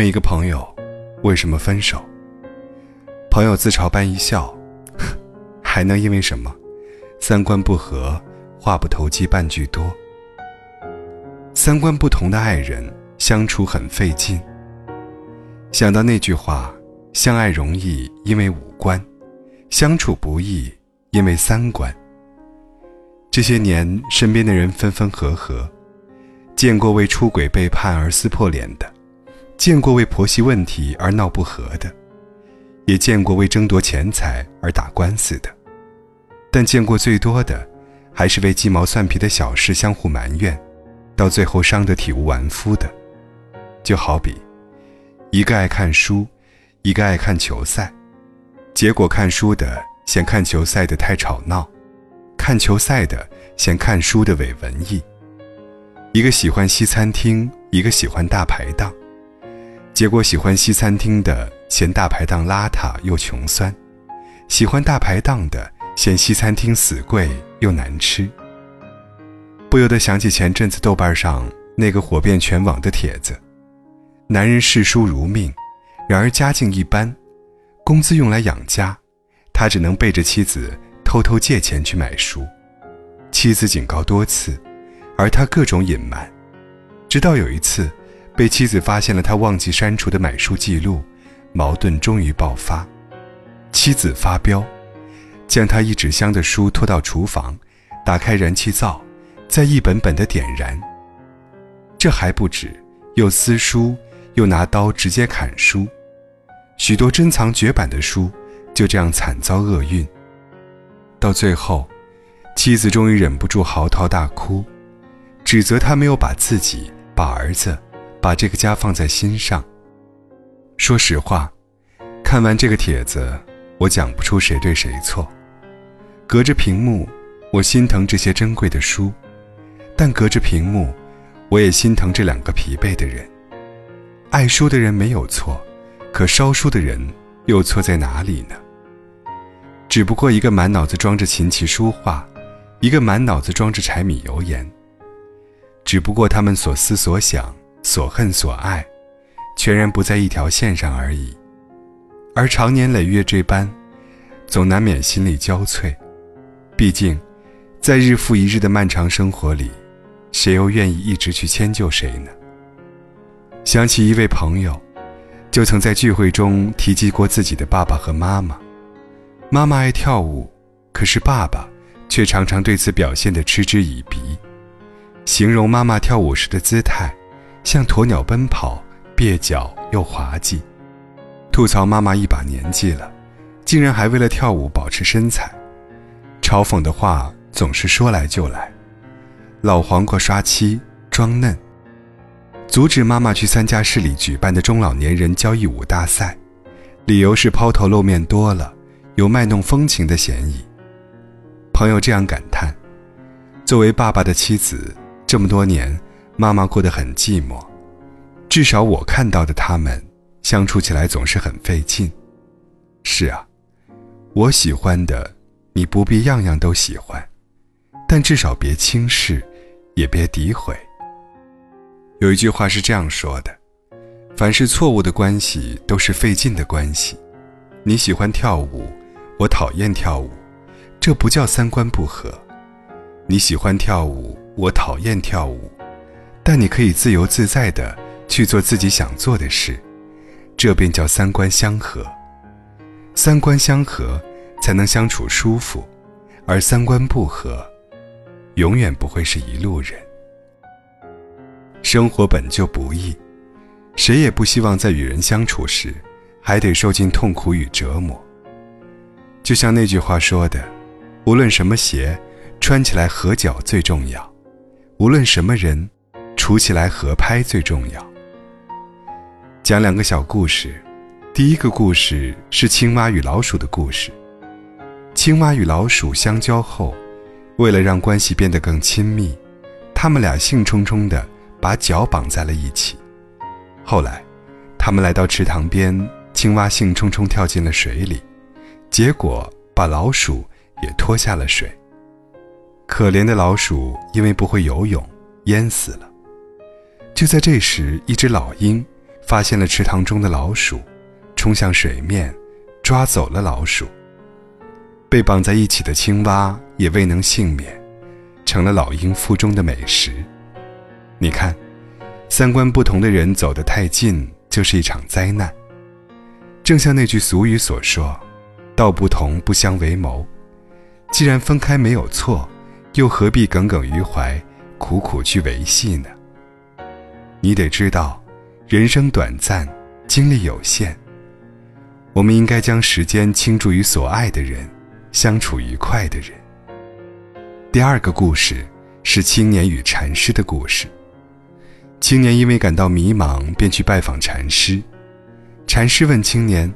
问一个朋友，为什么分手？朋友自嘲般一笑，还能因为什么？三观不合，话不投机半句多。三观不同的爱人相处很费劲。想到那句话，相爱容易因为五官，相处不易因为三观。这些年，身边的人分分合合，见过为出轨背叛而撕破脸的，见过为婆媳问题而闹不和的，也见过为争夺钱财而打官司的，但见过最多的，还是为鸡毛蒜皮的小事相互埋怨，到最后伤得体无完肤的。就好比，一个爱看书，一个爱看球赛，结果看书的嫌看球赛的太吵闹。看球赛的嫌看书的伪文艺，一个喜欢西餐厅，一个喜欢大排档，结果喜欢西餐厅的嫌大排档邋遢又穷酸，喜欢大排档的嫌西餐厅死贵又难吃。不由得想起前阵子豆瓣上那个火遍全网的帖子：男人视书如命，然而家境一般，工资用来养家，他只能背着妻子。偷偷借钱去买书，妻子警告多次，而他各种隐瞒，直到有一次，被妻子发现了他忘记删除的买书记录，矛盾终于爆发，妻子发飙，将他一纸箱的书拖到厨房，打开燃气灶，再一本本的点燃。这还不止，又撕书，又拿刀直接砍书，许多珍藏绝版的书就这样惨遭厄运。到最后，妻子终于忍不住嚎啕大哭，指责他没有把自己、把儿子、把这个家放在心上。说实话，看完这个帖子，我讲不出谁对谁错。隔着屏幕，我心疼这些珍贵的书，但隔着屏幕，我也心疼这两个疲惫的人。爱书的人没有错，可烧书的人又错在哪里呢？只不过一个满脑子装着琴棋书画，一个满脑子装着柴米油盐。只不过他们所思所想、所恨所爱，全然不在一条线上而已。而长年累月这般，总难免心力交瘁。毕竟，在日复一日的漫长生活里，谁又愿意一直去迁就谁呢？想起一位朋友，就曾在聚会中提及过自己的爸爸和妈妈。妈妈爱跳舞，可是爸爸却常常对此表现得嗤之以鼻，形容妈妈跳舞时的姿态像鸵鸟奔跑，蹩脚又滑稽，吐槽妈妈一把年纪了，竟然还为了跳舞保持身材，嘲讽的话总是说来就来，老黄瓜刷漆装嫩，阻止妈妈去参加市里举办的中老年人交谊舞大赛，理由是抛头露面多了。有卖弄风情的嫌疑。朋友这样感叹：“作为爸爸的妻子，这么多年，妈妈过得很寂寞。至少我看到的，他们相处起来总是很费劲。”是啊，我喜欢的，你不必样样都喜欢，但至少别轻视，也别诋毁。有一句话是这样说的：“凡是错误的关系，都是费劲的关系。”你喜欢跳舞。我讨厌跳舞，这不叫三观不合。你喜欢跳舞，我讨厌跳舞，但你可以自由自在的去做自己想做的事，这便叫三观相合。三观相合才能相处舒服，而三观不合，永远不会是一路人。生活本就不易，谁也不希望在与人相处时，还得受尽痛苦与折磨。就像那句话说的，无论什么鞋，穿起来合脚最重要；无论什么人，处起来合拍最重要。讲两个小故事，第一个故事是青蛙与老鼠的故事。青蛙与老鼠相交后，为了让关系变得更亲密，他们俩兴冲冲地把脚绑在了一起。后来，他们来到池塘边，青蛙兴冲冲跳进了水里。结果把老鼠也拖下了水。可怜的老鼠因为不会游泳，淹死了。就在这时，一只老鹰发现了池塘中的老鼠，冲向水面，抓走了老鼠。被绑在一起的青蛙也未能幸免，成了老鹰腹中的美食。你看，三观不同的人走得太近，就是一场灾难。正像那句俗语所说：“道不同不相为谋。”既然分开没有错，又何必耿耿于怀，苦苦去维系呢？你得知道，人生短暂，精力有限。我们应该将时间倾注于所爱的人。相处愉快的人。第二个故事是青年与禅师的故事。青年因为感到迷茫，便去拜访禅师。禅师问青年：“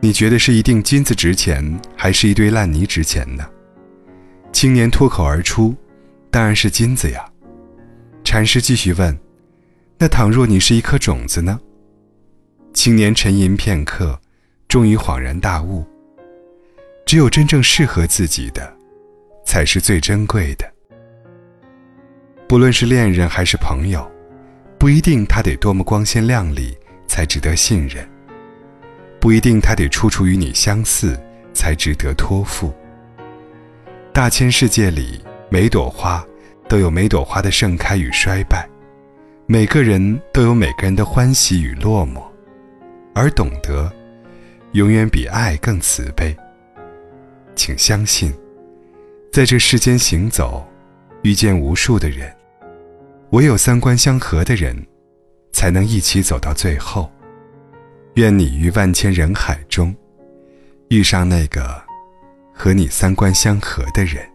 你觉得是一锭金子值钱，还是一堆烂泥值钱呢？”青年脱口而出：“当然是金子呀。”禅师继续问：“那倘若你是一颗种子呢？”青年沉吟片刻，终于恍然大悟。只有真正适合自己的，才是最珍贵的。不论是恋人还是朋友，不一定他得多么光鲜亮丽才值得信任，不一定他得处处与你相似才值得托付。大千世界里，每朵花都有每朵花的盛开与衰败，每个人都有每个人的欢喜与落寞，而懂得，永远比爱更慈悲。请相信，在这世间行走，遇见无数的人，唯有三观相合的人，才能一起走到最后。愿你于万千人海中，遇上那个和你三观相合的人。